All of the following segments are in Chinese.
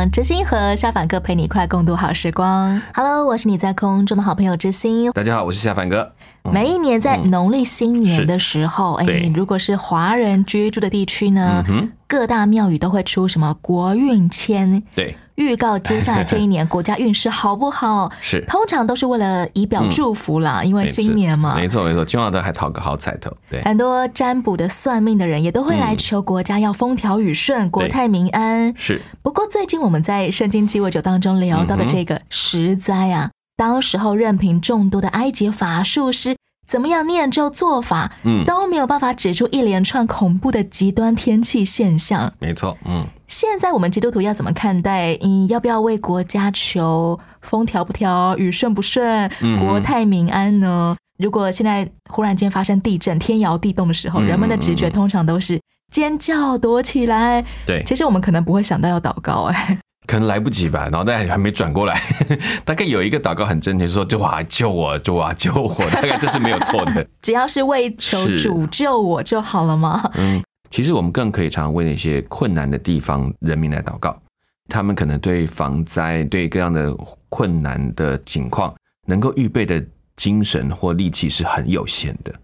让知心和下凡哥陪你一块共度好时光。Hello，我是你在空中的好朋友知心。大家好，我是夏凡哥。每一年在农历新年的时候，哎、对。如果是华人居住的地区呢，嗯各大庙宇都会出什么国运签，对，预告接下来这一年国家运势好不好。是。通常都是为了以表祝福啦，因为新年嘛。没错没错，今晚都还讨个好彩头。对，很多占卜的算命的人也都会来求国家要风调雨顺、国泰民安。是。不过最近我们在圣经鸡尾酒当中聊到的这个十灾啊，当时候任凭众多的埃及法术师怎么样念咒做法，嗯都没有办法指出一连串恐怖的极端天气现象。没错，嗯，现在我们基督徒要怎么看待？嗯，要不要为国家求风调不调、雨顺不顺、嗯国泰民安呢？如果现在忽然间发生地震、天摇地动的时候，嗯人们的直觉通常都是尖叫、躲起来。对，其实我们可能不会想到要祷告、哎，可能来不及吧，脑袋还没转过来。大概有一个祷告很真切，说：“主啊，救我，主啊，救我。”大概这是没有错的。只要是为求主救我就好了吗？嗯，其实我们更可以常为那些困难的地方人民来祷告，他们可能对防灾、对各样的困难的情况，能够预备的精神或力气是很有限的。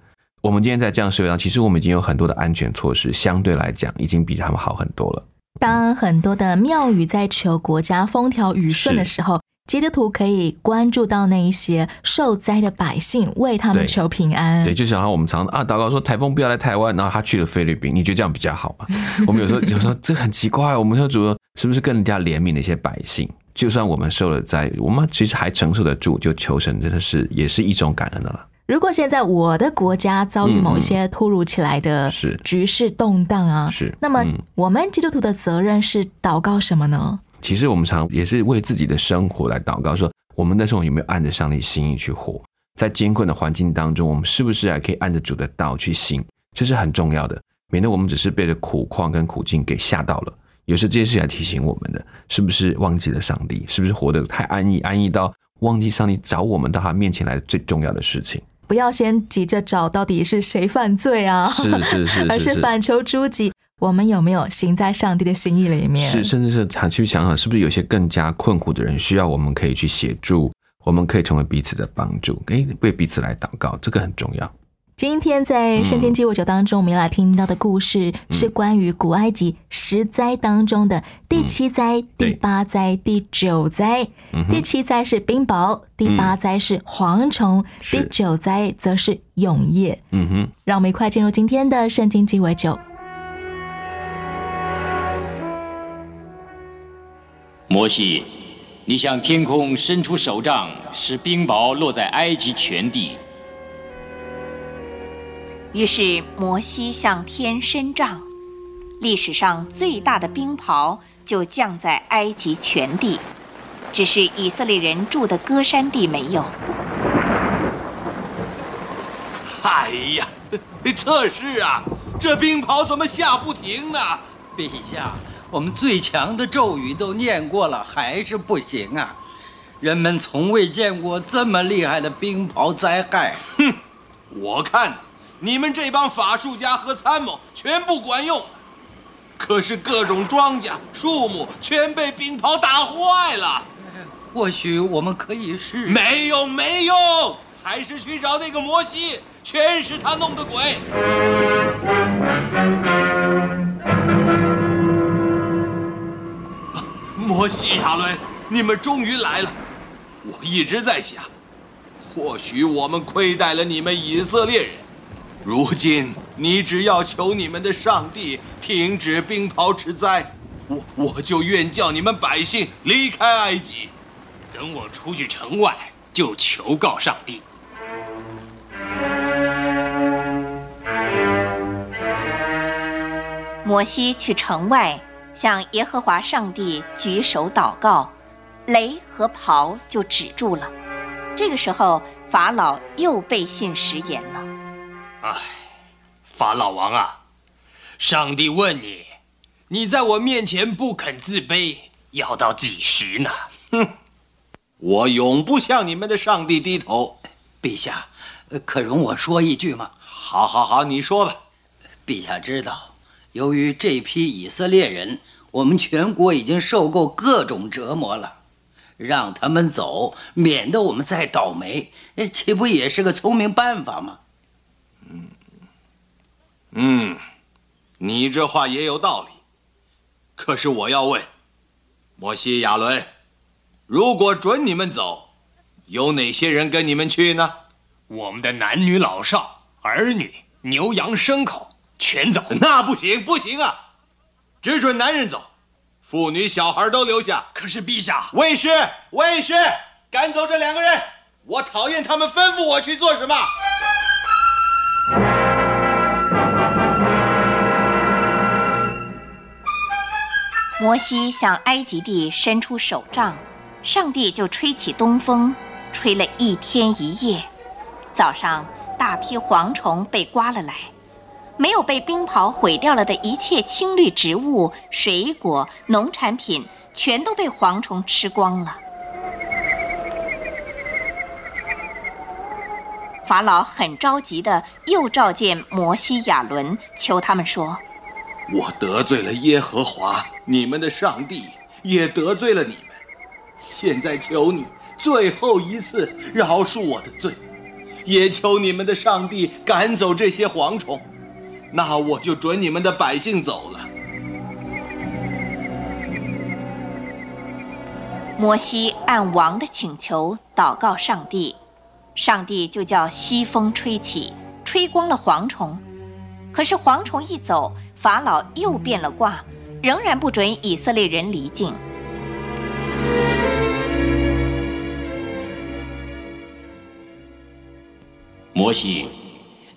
我们今天在这样社会上，其实我们已经有很多的安全措施，相对来讲已经比他们好很多了。当很多的庙宇在求国家风调雨顺的时候，基督徒可以关注到那一些受灾的百姓，为他们求平安。对，就想要我们常啊祷告说台风不要来台湾，然后他去了菲律宾，你觉得这样比较好吗？我们有时候有时候这很奇怪，我们说主是不是更加怜悯那些百姓？就算我们受了灾，我们其实还承受得住，就求神真的是也是一种感恩的了。如果现在我的国家遭遇某一些突如其来的是局势动荡啊，是那么嗯我们基督徒的责任是祷告什么呢？其实我们常也是为自己的生活来祷告，说我们那时候有没有按着上帝心意去活？在艰困的环境当中，我们是不是还可以按着主的道去行？这是很重要的，免得我们只是被这苦况跟苦境给吓到了。有时这些事情来提醒我们的，是不是忘记了上帝？是不是活得太安逸，安逸到忘记上帝找我们到他面前来最重要的事情？不要先急着找到底是谁犯罪啊，是是是 而是反求诸己。我们有没有行在上帝的心意里面？是，甚至是他去想想，是不是有些更加困苦的人需要我们可以去协助，我们可以成为彼此的帮助，诶，为彼此来祷告，这个很重要。今天在圣经鸡尾酒当中，我们要来听到的故事是关于古埃及十灾当中的第七灾、对第八灾、第九灾。第七灾是冰雹，第八灾是蝗虫，是第九灾则是永夜。嗯哼，让我们一块进入今天的圣经鸡尾酒。摩西，你向天空伸出手杖，使冰雹落在埃及全地。于是摩西向天伸杖，历史上最大的冰雹就降在埃及全地，只是以色列人住的歌山地没有。哎呀，测试啊，这冰雹怎么下不停呢？陛下，我们最强的咒语都念过了，还是不行啊！人们从未见过这么厉害的冰雹灾害。哼我看你们这帮法术家和参谋全不管用，可是各种庄稼、树木全被冰雹打坏了。或许我们可以试。没用，没用，还是去找那个摩西，全是他弄的鬼。摩西、亚伦，你们终于来了。我一直在想，或许我们亏待了你们以色列人。如今你只要求你们的上帝停止冰雹之灾，我我就愿叫你们百姓离开埃及。等我出去城外，就求告上帝。摩西去城外向耶和华上帝举手祷告，雷和雹就止住了。这个时候，法老又背信食言了。唉，法老王啊，上帝问你，你在我面前不肯自卑，要到几时呢？哼，我永不向你们的上帝低头。陛下，可容我说一句吗？好，好，好，你说吧。陛下知道，由于这批以色列人，我们全国已经受够各种折磨了。让他们走，免得我们再倒霉，岂不也是个聪明办法吗？嗯，嗯，你这话也有道理。可是我要问，摩西、亚伦，如果准你们走，有哪些人跟你们去呢？我们的男女老少、儿女、牛羊牲口全走。那不行，不行啊！只准男人走。妇女小孩都留下。可是陛下，卫士，卫士，赶走这两个人！我讨厌他们吩咐我去做什么。摩西向埃及地伸出手杖，上帝就吹起东风，吹了一天一夜。早上，大批蝗虫被刮了来。没有被冰雹毁掉了的一切青绿植物、水果、农产品，全都被蝗虫吃光了。法老很着急的又召见摩西、亚伦，求他们说：“我得罪了耶和华，你们的上帝，也得罪了你们。现在求你最后一次饶恕我的罪，也求你们的上帝赶走这些蝗虫。”那我就准你们的百姓走了。摩西按王的请求祷告上帝，上帝就叫西风吹起，吹光了蝗虫。可是蝗虫一走，法老又变了卦，仍然不准以色列人离境。摩西。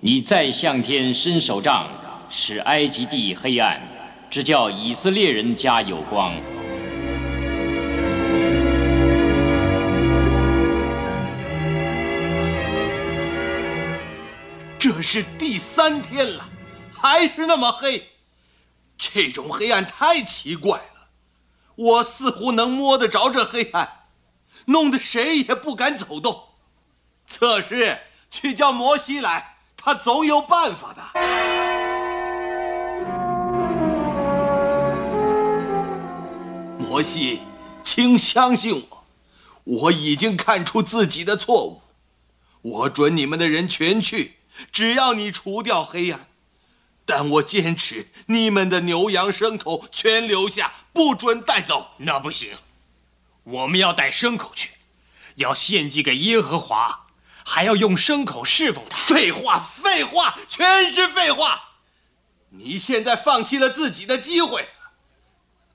你再向天伸手杖，使埃及地黑暗，只叫以色列人家有光。这是第三天了，还是那么黑，这种黑暗太奇怪了。我似乎能摸得着这黑暗，弄得谁也不敢走动。测试，去叫摩西来。他总有办法的。摩西，请相信我，我已经看出自己的错误。我准你们的人全去，只要你除掉黑暗。但我坚持你们的牛羊牲口全留下，不准带走。那不行，我们要带牲口去，要献祭给耶和华。还要用牲口侍奉他？废话，废话，全是废话！你现在放弃了自己的机会。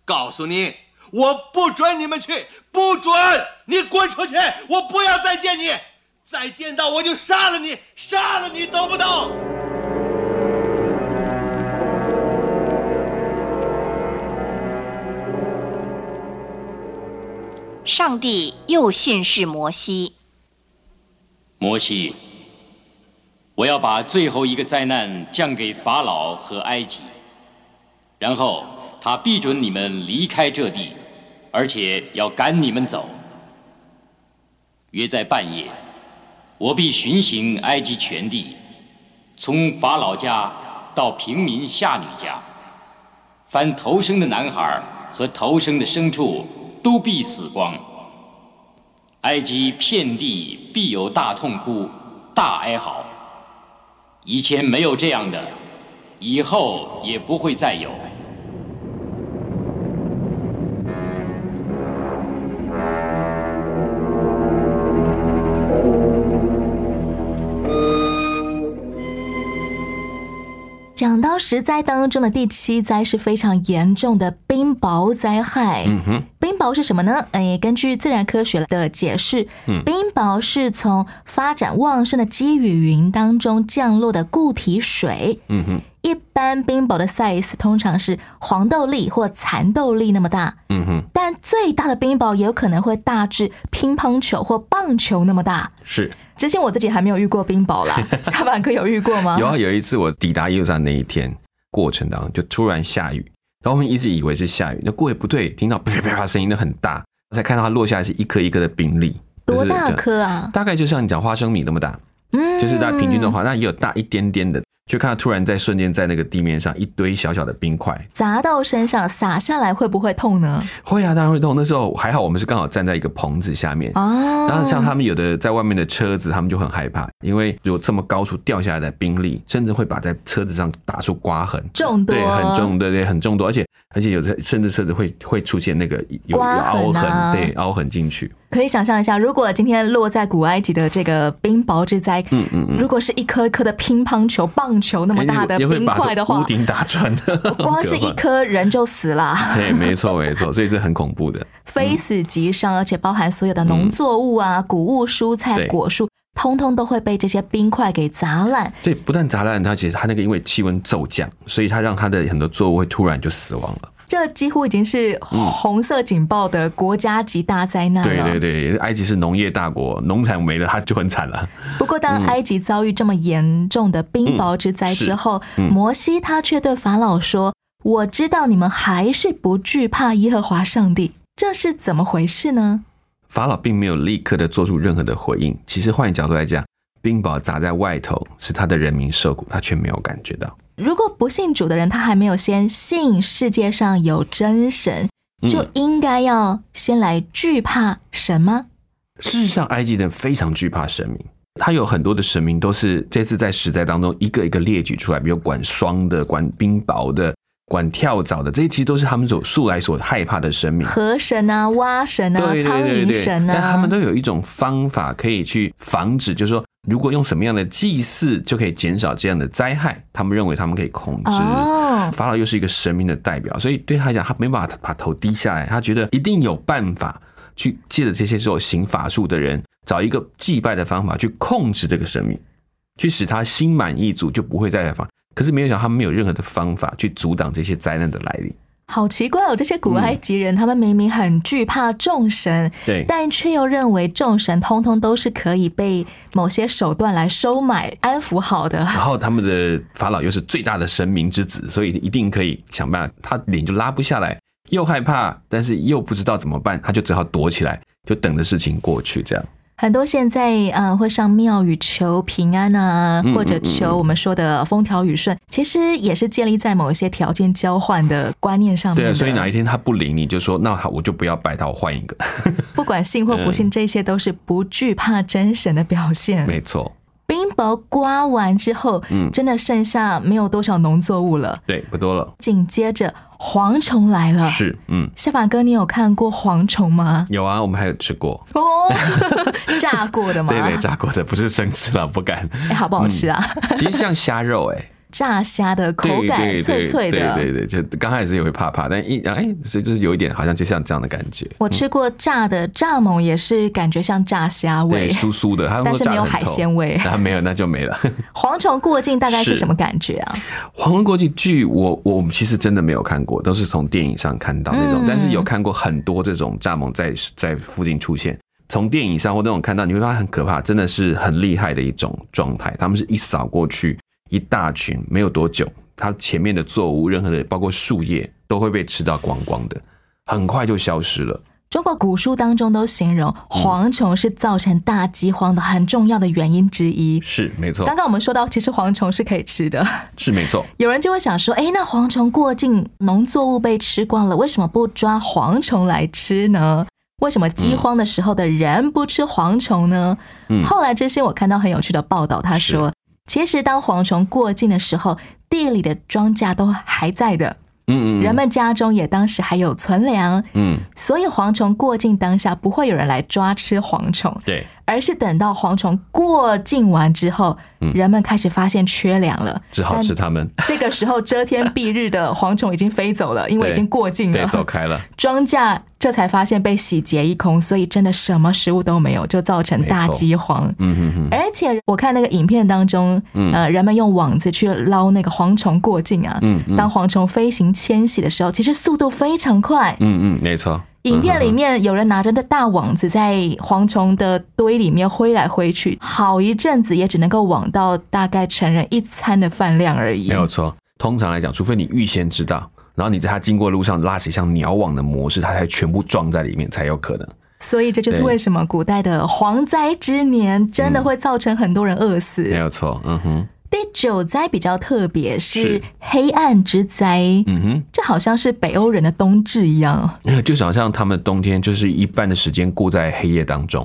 告诉你，我不准你们去，不准！你滚出去！我不要再见你，再见到我就杀了你，杀了你，懂不懂？上帝又训示摩西。摩西，我要把最后一个灾难降给法老和埃及，然后他必准你们离开这地，而且要赶你们走。约在半夜，我必巡行埃及全地，从法老家到平民下女家，凡头生的男孩和头生的牲畜都必死光。埃及遍地必有大痛哭、大哀嚎。以前没有这样的，以后也不会再有。讲到十灾当中的第七灾是非常严重的冰雹灾害。嗯哼，冰雹是什么呢？哎，根据自然科学的解释，冰雹是从发展旺盛的积雨云当中降落的固体水。嗯哼，一般冰雹的 size 通常是黄豆粒或蚕豆粒那么大，嗯哼，但最大的冰雹也有可能会大至乒乓球或棒球那么大。是之前我自己还没有遇过冰雹啦，下半哥有遇过吗？有啊，有一次我抵达耶路撒那一天过程当中，就突然下雨，然后我们一直以为是下雨，那过也不对，听到啪啪啪声音都很大，才看到它落下来是一颗一颗的冰粒，多大就是这颗啊？大概就像你讲花生米那么大，嗯就是大概平均的话，那也有大一点点的，就看到突然在瞬间在那个地面上一堆小小的冰块，砸到身上洒下来会不会痛呢？会啊，当然会痛。那时候还好，我们是刚好站在一个棚子下面。哦，然后像他们有的在外面的车子，他们就很害怕，因为有这么高处掉下来的冰粒，甚至会把在车子上打出刮痕，重多对，很重，对对，很重多，而且而且有的甚至车子会会出现那个有凹痕，啊对，凹痕进去。可以想象一下，如果今天落在古埃及的这个冰雹之灾，嗯嗯嗯如果是一颗一颗的乒乓球、棒球那么大的冰块的话，屋顶打穿的，光是一颗人就死了。对，没错没错，所以这很恐怖的。非死即伤，而且包含所有的农作物啊、谷物、蔬菜、果树，通通都会被这些冰块给砸烂。对，不但砸烂它，其实它那个因为气温骤降，所以它让它的很多作物会突然就死亡了。这几乎已经是红色警报的国家级大灾难了。对对对，埃及是农业大国，农产没了，它就很惨了。不过，当埃及遭遇这么严重的冰雹之灾之后，嗯嗯摩西他却对法老说：“我知道你们还是不惧怕耶和华上帝，这是怎么回事呢法老并没有立刻的做出任何的回应。其实换一角度来讲，冰雹砸在外头，是他的人民受苦，他却没有感觉到。？”如果不信主的人，他还没有先信世界上有真神，嗯就应该要先来惧怕神吗？事实上，埃及人非常惧怕神明，他有很多的神明都是这次在时代当中一个一个列举出来，比如管霜的、管冰雹的、管跳蚤的，这些其实都是他们所素来所害怕的神明。河神啊、蛙神啊、对苍对对对，蝇神啊但他啊们，都有一种方法可以去防止，就是说，如果用什么样的祭祀就可以减少这样的灾害，他们认为他们可以控制。哦，法老又是一个神明的代表，所以对他来讲，他没办法把头低下来，他觉得一定有办法去借着这些时候行法术的人，找一个祭拜的方法去控制这个神明，去使他心满意足，就不会再来访。可是没有想到，他们没有任何的方法去阻挡这些灾难的来临。好奇怪哦！这些古埃及人，他们明明很惧怕众神，对但却又认为众神通通都是可以被某些手段来收买、安抚好的。然后他们的法老又是最大的神明之子，所以一定可以想办法。他脸就拉不下来，又害怕，但是又不知道怎么办，他就只好躲起来，就等着事情过去。这样，很多现在呃会上庙宇求平安啊，嗯或者求我们说的风调雨顺，其实也是建立在某一些条件交换的观念上面。对啊，所以哪一天他不理，你就说那好，我就不要拜他，我换一个。不管信或不信，这些都是不惧怕真神的表现。没错，冰雹刮完之后，嗯真的剩下没有多少农作物了。对，不多了。紧接着蝗虫来了。是，嗯，夏法哥，你有看过蝗虫吗？有啊，我们还有吃过，哦，炸过的吗？对对，炸过的，不是生吃了，不敢。哎，好不好吃啊？其实像虾肉、哎，炸虾的口感对对对脆脆的。对对对，就刚开始也会怕怕，但一哎，所以就是有一点好像就像这样的感觉。我吃过炸的蚱蜢，也是感觉像炸虾味对，。酥酥的，它但是没有海鲜味啊，没有那就没了。蝗虫过境大概是是什么感觉啊？蝗虫过境剧，我我们其实真的没有看过，都是从电影上看到那种，嗯但是有看过很多这种蚱蜢在在附近出现。从电影上或那种看到，你会发现很可怕，真的是很厉害的一种状态。他们是一扫过去，一大群，没有多久，它前面的作物，任何的包括树叶，都会被吃到光光的，很快就消失了。中国古书当中都形容嗯蝗虫是造成大饥荒的很重要的原因之一。是没错刚，刚我们说到，其实蝗虫是可以吃的。是没错。有人就会想说，哎，那蝗虫过境，农作物被吃光了，为什么不抓蝗虫来吃呢？为什么饥荒的时候的人不吃蝗虫呢？嗯后来这些我看到很有趣的报道，他说，其实当蝗虫过境的时候，地里的庄稼都还在的，嗯嗯，人们家中也当时还有存粮，嗯，所以蝗虫过境当下不会有人来抓吃蝗虫，对，而是等到蝗虫过境完之后，人们开始发现缺粮了，嗯只好吃它们，这个时候遮天蔽日的蝗虫已经飞走了，因为已经过境，了，走开了。庄稼这才发现被洗劫一空，所以真的什么食物都没有，就造成大饥荒。嗯哼哼，而且我看那个影片当中，呃，人们用网子去捞那个蝗虫过境啊，嗯嗯当蝗虫飞行迁徙的时候，其实速度非常快。嗯嗯，没错。影片里面有人拿着那大网子在蝗虫的堆里面挥来挥去，好一阵子也只能够网到大概成人一餐的饭量而已。没有错。通常来讲，除非你预先知道，然后你在它经过路上拉起像鸟网的模式，它才全部装在里面才有可能。所以这就是对为什么古代的蝗灾之年真的会造成很多人饿死。没有错。嗯哼，第九灾比较特别，是是黑暗之灾。嗯哼。这好像是北欧人的冬至一样。呃就是好像他们冬天就是一半的时间过在黑夜当中。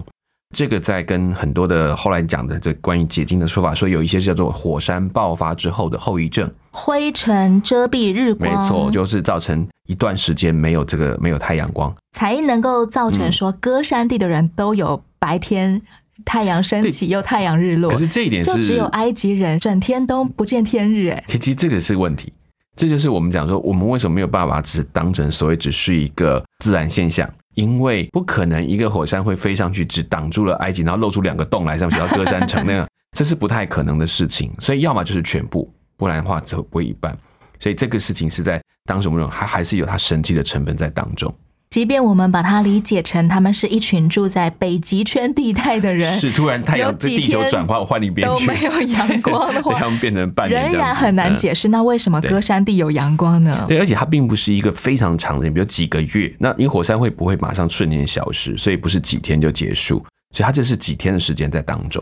这个在跟很多的后来讲的这关于解禁的说法，说有一些叫做火山爆发之后的后遗症。灰尘遮蔽日光没光，错，就是造成一段时间没有这个没有太阳光。才能够造成说歌山地的人都有白天太阳升起又太阳日落。可是这一点就是只有埃及人整天都不见天日，哎，其实这个是问题，这就是我们讲说，我们为什么没有办法只当成所谓只是一个自然现象？因为不可能一个火山会飞上去，只挡住了埃及，然后露出两个洞来上去，到歌山城那样，这是不太可能的事情。所以要么就是全部，不然的话只会一半。所以这个事情是在当时我们还还是有它神奇的成分在当中。即便我们把它理解成他们是一群住在北极圈地带的人，是突然太阳在地球天转换换一边去，都没有阳光的话他们变成半年仍然很难嗯解释。那为什么对歌山地有阳光呢？对，而且它并不是一个非常长的，比如几个月。那因为火山会不会马上瞬间消失，所以不是几天就结束，所以它这是几天的时间在当中。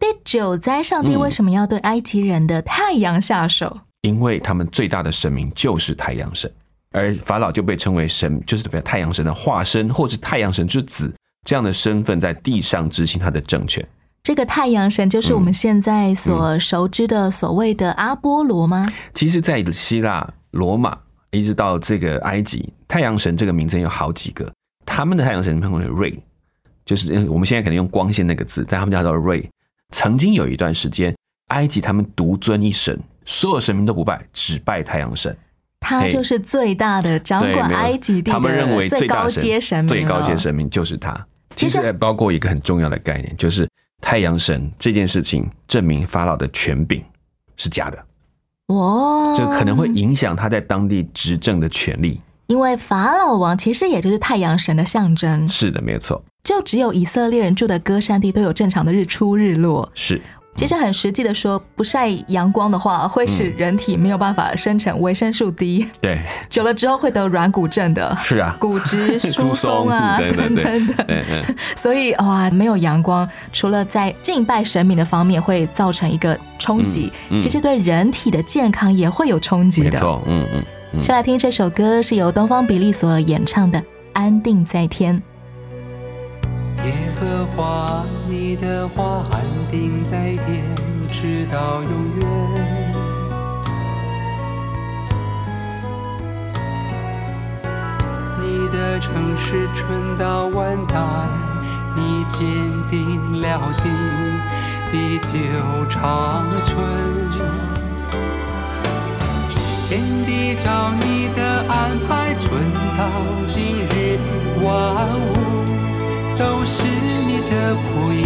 第九灾，上帝嗯为什么要对埃及人的太阳下手？因为他们最大的神明就是太阳神，而法老就被称为神，就是代表太阳神的化身，或是太阳神之子这样的身份，在地上执行他的政权。这个太阳神就是我们现在嗯所熟知的所谓的阿波罗吗？其实，在希腊、罗马一直到这个埃及，太阳神这个名称有好几个，他们的太阳神称为瑞，就是嗯我们现在可能用光线那个字，但他们叫做瑞。曾经有一段时间，埃及他们独尊一神，所有神明都不拜，只拜太阳神。嘿。他就是最大的掌管埃及地他们认为的最高阶神明最高阶神明就是他。其实还包括一个很重要的概念，就是太阳神这件事情证明法老的权柄是假的，哦，这可能会影响他在当地执政的权利。因为法老王其实也就是太阳神的象征，是的，没有错，就只有以色列人住的歌山地都有正常的日出日落。是其实很实际的说，不晒阳光的话，会使嗯人体没有办法生成维生素 D，对，久了之后会得软骨症的。是啊，骨质疏松啊，等等的。嗯嗯，所以哇，没有阳光，除了在敬拜神明的方面会造成一个冲击，其实对人体的健康也会有冲击的。没错，嗯嗯嗯，先来听这首歌，是由东方比利所演唱的《安定在天》。耶和华，你的话安定在天，直到永远。你的城市春到万代，你坚定了地，地久长存。天地照你的安排，春到今日，万物都是你的仆役。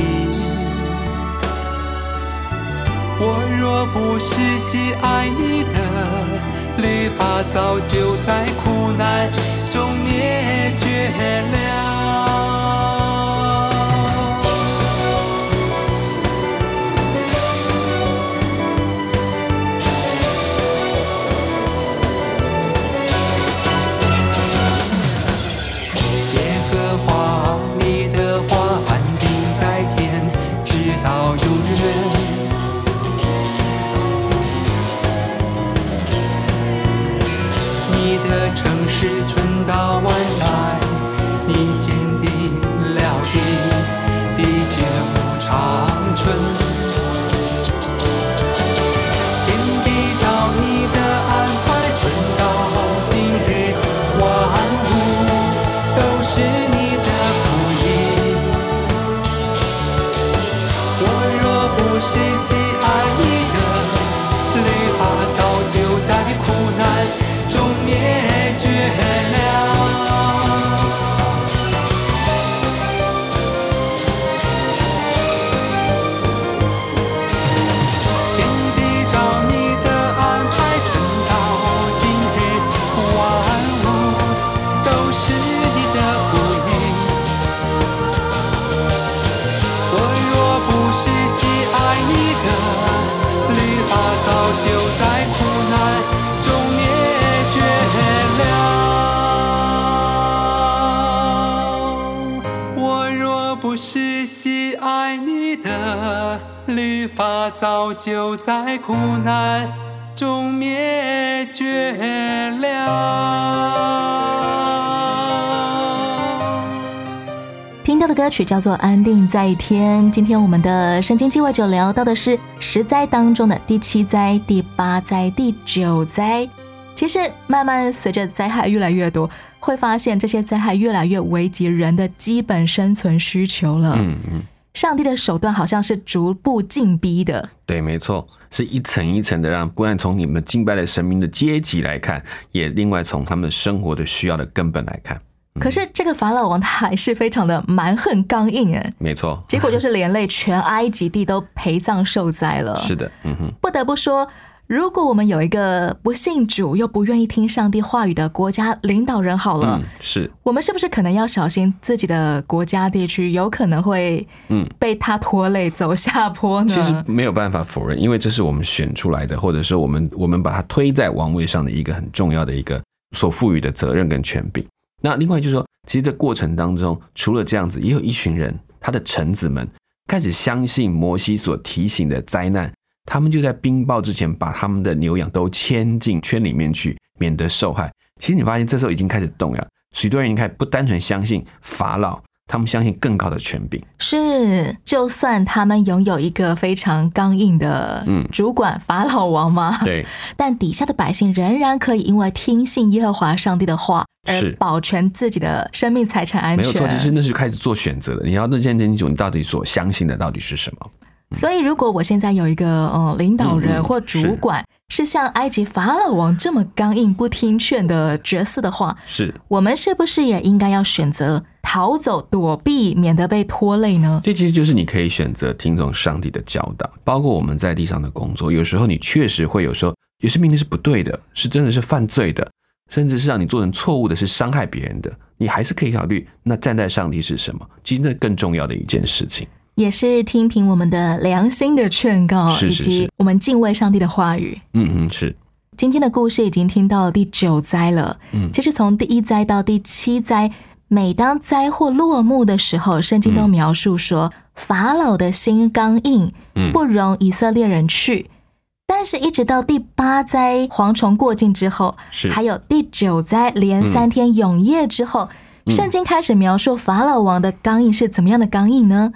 我若不是喜爱你的律法，早就在苦难中就在苦难中灭绝了。听到的歌曲叫做《安定在天》。今天我们的圣经鸡尾酒聊到的是十灾当中的第七灾、第八灾、第九灾。其实慢慢随着灾害越来越多，会发现这些灾害越来越危及人的基本生存需求了。嗯嗯，上帝的手段好像是逐步进逼的。对，没错，是一层一层的让，不然从你们敬拜的神明的阶级来看，也另外从他们生活的需要的根本来看。可是这个法老王他还是非常的蛮横刚硬哎，没错，结果就是连累全埃及地都陪葬受灾了。是的，嗯哼，不得不说，如果我们有一个不信主又不愿意听上帝话语的国家领导人，好了，嗯，是我们是不是可能要小心自己的国家地区有可能会嗯被他拖累走下坡呢？其实没有办法否认，因为这是我们选出来的，或者是我们我们把他推在王位上的一个很重要的一个所赋予的责任跟权柄。那另外就是说，其实这过程当中，除了这样子，也有一群人，他的臣子们开始相信摩西所提醒的灾难，他们就在冰雹之前把他们的牛羊都牵进圈里面去，免得受害。其实你发现这时候已经开始动摇，许多人已经开始不单纯相信法老，他们相信更高的权柄。是，就算他们拥有一个非常刚硬的嗯主管法老王嘛，对，但底下的百姓仍然可以因为听信耶和华上帝的话而保全自己的生命财产安全。没有错，其实那是开始做选择的。你要认真清楚，你到底所相信的到底是什么。所以，如果我现在有一个呃领导人或主管是像埃及法老王这么刚硬不听劝的角色的话，是，我们是不是也应该要选择逃走、躲避，免得被拖累呢？这其实就是你可以选择听从上帝的教导，包括我们在地上的工作。有时候你确实会有时候有些命令是不对的，是真的是犯罪的，甚至是让你做成错误的，是伤害别人的，你还是可以考虑那站在上帝是什么。其实那更重要的一件事情。也是听凭我们的良心的劝告，是是以及我们敬畏上帝的话语。嗯嗯，是今天的故事已经听到第九灾了。嗯其实从第一灾到第七灾，每当灾祸落幕的时候，圣经都描述说、法老的心刚硬，嗯不容以色列人去。但是，一直到第八灾蝗虫过境之后，是还有第九灾连三天永夜之后，嗯圣经开始描述法老王的刚硬是怎么样的刚硬呢？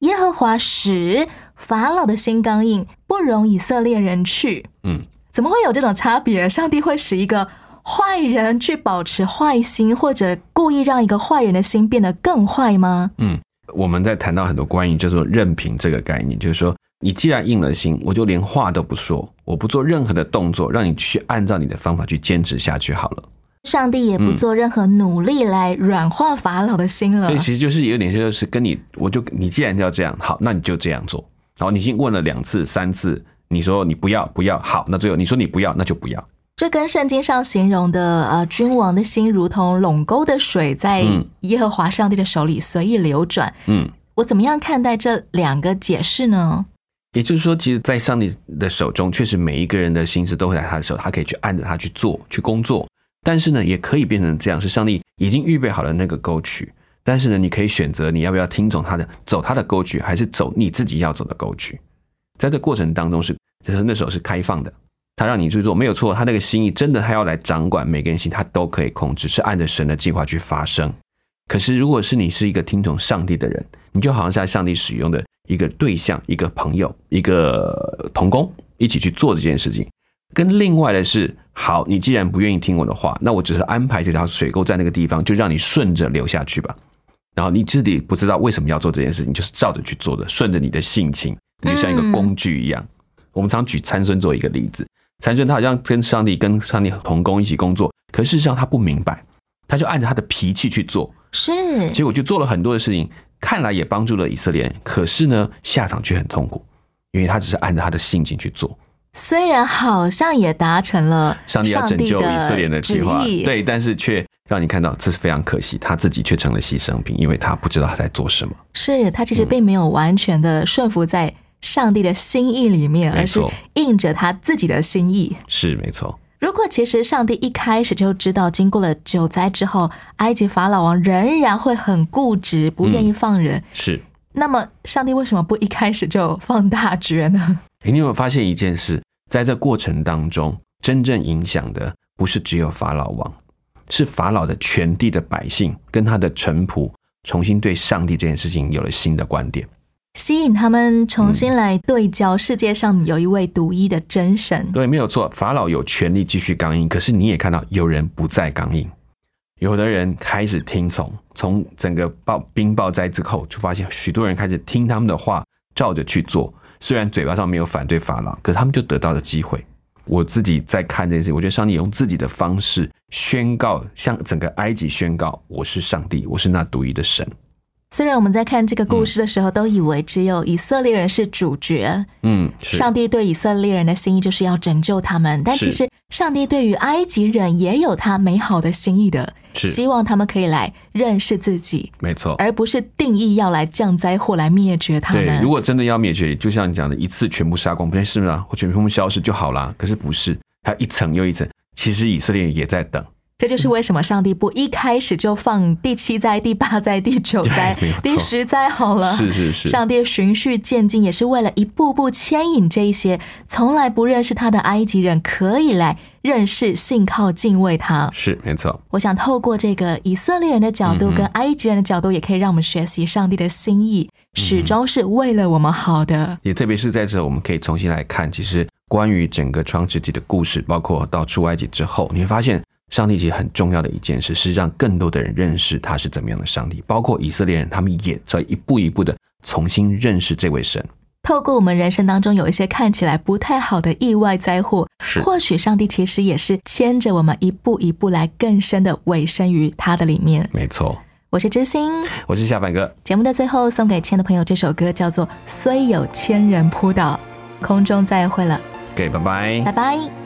耶和华使法老的心刚硬，不容以色列人去。嗯，怎么会有这种差别？上帝会使一个坏人去保持坏心，或者故意让一个坏人的心变得更坏吗？嗯，我们在谈到很多关于叫做任凭这个概念，就是说，你既然硬了心，我就连话都不说，我不做任何的动作，让你去按照你的方法去坚持下去好了。上帝也不做任何努力来软化法老的心了所以。其实就是有点就是跟你，我就你既然要这样，好，那你就这样做。然后，你已经问了两次、三次，你说你不要不要，好，那最后你说你不要，那就不要。这跟圣经上形容的呃君王的心如同垄沟的水，在嗯耶和华上帝的手里随意流转。嗯，我怎么样看待这两个解释呢？也就是说，其实，在上帝的手中，确实每一个人的心思都会在他的手，他可以去按着他去做、去工作。但是呢，也可以变成这样，是上帝已经预备好了那个沟渠。但是呢，你可以选择你要不要听从他的，走他的沟渠，还是走你自己要走的沟渠。在这过程当中是，就是那时候是开放的，他让你去做，没有错。他那个心意真的，他要来掌管每个人心，他都可以控制，是按着神的计划去发生。可是，如果是你是一个听从上帝的人，你就好像是在上帝使用的一个对象、一个朋友、一个同工，一起去做这件事情。跟另外的是，好，你既然不愿意听我的话，那我只是安排这条水沟在那个地方，就让你顺着流下去吧。然后你自己不知道为什么要做这件事情，就是照着去做的，顺着你的性情，你就像一个工具一样。我们常举参孙做一个例子，参孙他好像跟上帝跟上帝同工一起工作，可事实上他不明白，他就按着他的脾气去做，是结果就做了很多的事情，看来也帮助了以色列人，可是呢，下场却很痛苦，因为他只是按照他的性情去做。虽然好像也达成了上帝要拯救以色列的计划，对，但是却让你看到这是非常可惜，他自己却成了牺牲品，因为他不知道他在做什么。是他其实并没有完全的顺服在上帝的心意里面，而是应着他自己的心意。是没错，如果其实上帝一开始就知道，经过了九灾之后，埃及法老王仍然会很固执，不愿意放人，是。那么上帝为什么不一开始就放大决呢？诶你有没有发现一件事？在这过程当中，真正影响的不是只有法老王，是法老的全地的百姓跟他的臣仆，重新对上帝这件事情有了新的观点。吸引他们重新来对焦，世界上有一位独一的真神。对，没有错，法老有权利继续刚硬，可是你也看到有人不再刚硬，有的人开始听从。从整个暴冰暴灾之后，就发现许多人开始听他们的话，照着去做。虽然嘴巴上没有反对法老，可他们就得到了机会。我自己在看这件事，我觉得上帝用自己的方式宣告，向整个埃及宣告：我是上帝，我是那独一的神。虽然我们在看这个故事的时候，都以为只有以色列人是主角，嗯，上帝对以色列人的心意就是要拯救他们，但其实上帝对于埃及人也有他美好的心意的，是希望他们可以来认识自己，没错。而不是定义要来降灾祸来灭绝他对，们如。果真的要灭绝，就像你讲的，一次全部杀光，不是吗？我全部消失就好啦。可是不是，它一层又一层。其实以色列人也在等，这就是为什么上帝不一开始就放第七灾、第八灾、第九灾 第十灾好了。是是是上帝循序渐进，也是为了一步步牵引这一些从来不认识他的埃及人，可以来认识、信靠、敬畏他。是没错。我想透过这个以色列人的角度跟埃及人的角度，也可以让我们学习上帝的心意，始终是为了我们好的。也特别是在这，我们可以重新来看，其实关于整个创世纪的故事，包括到出埃及之后，你会发现，上帝其实很重要的一件事是让更多的人认识他是怎么样的上帝，包括以色列人，他们也在一步一步的重新认识这位神。透过我们人生当中有一些看起来不太好的意外灾祸，或许上帝其实也是牵着我们一步一步来更深的委身于他的里面。没错，我是知心，我是下半哥，节目的最后送给亲爱的朋友这首歌叫做《虽有千人扑倒》，空中再会了，给拜拜拜。拜。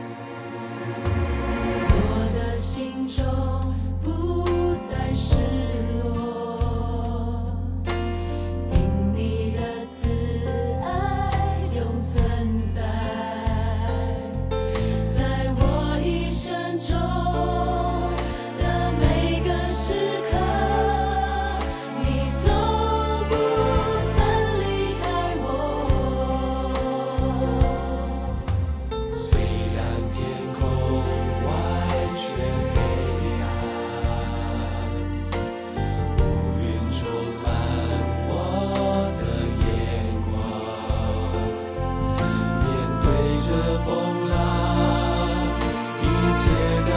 着风浪，一切的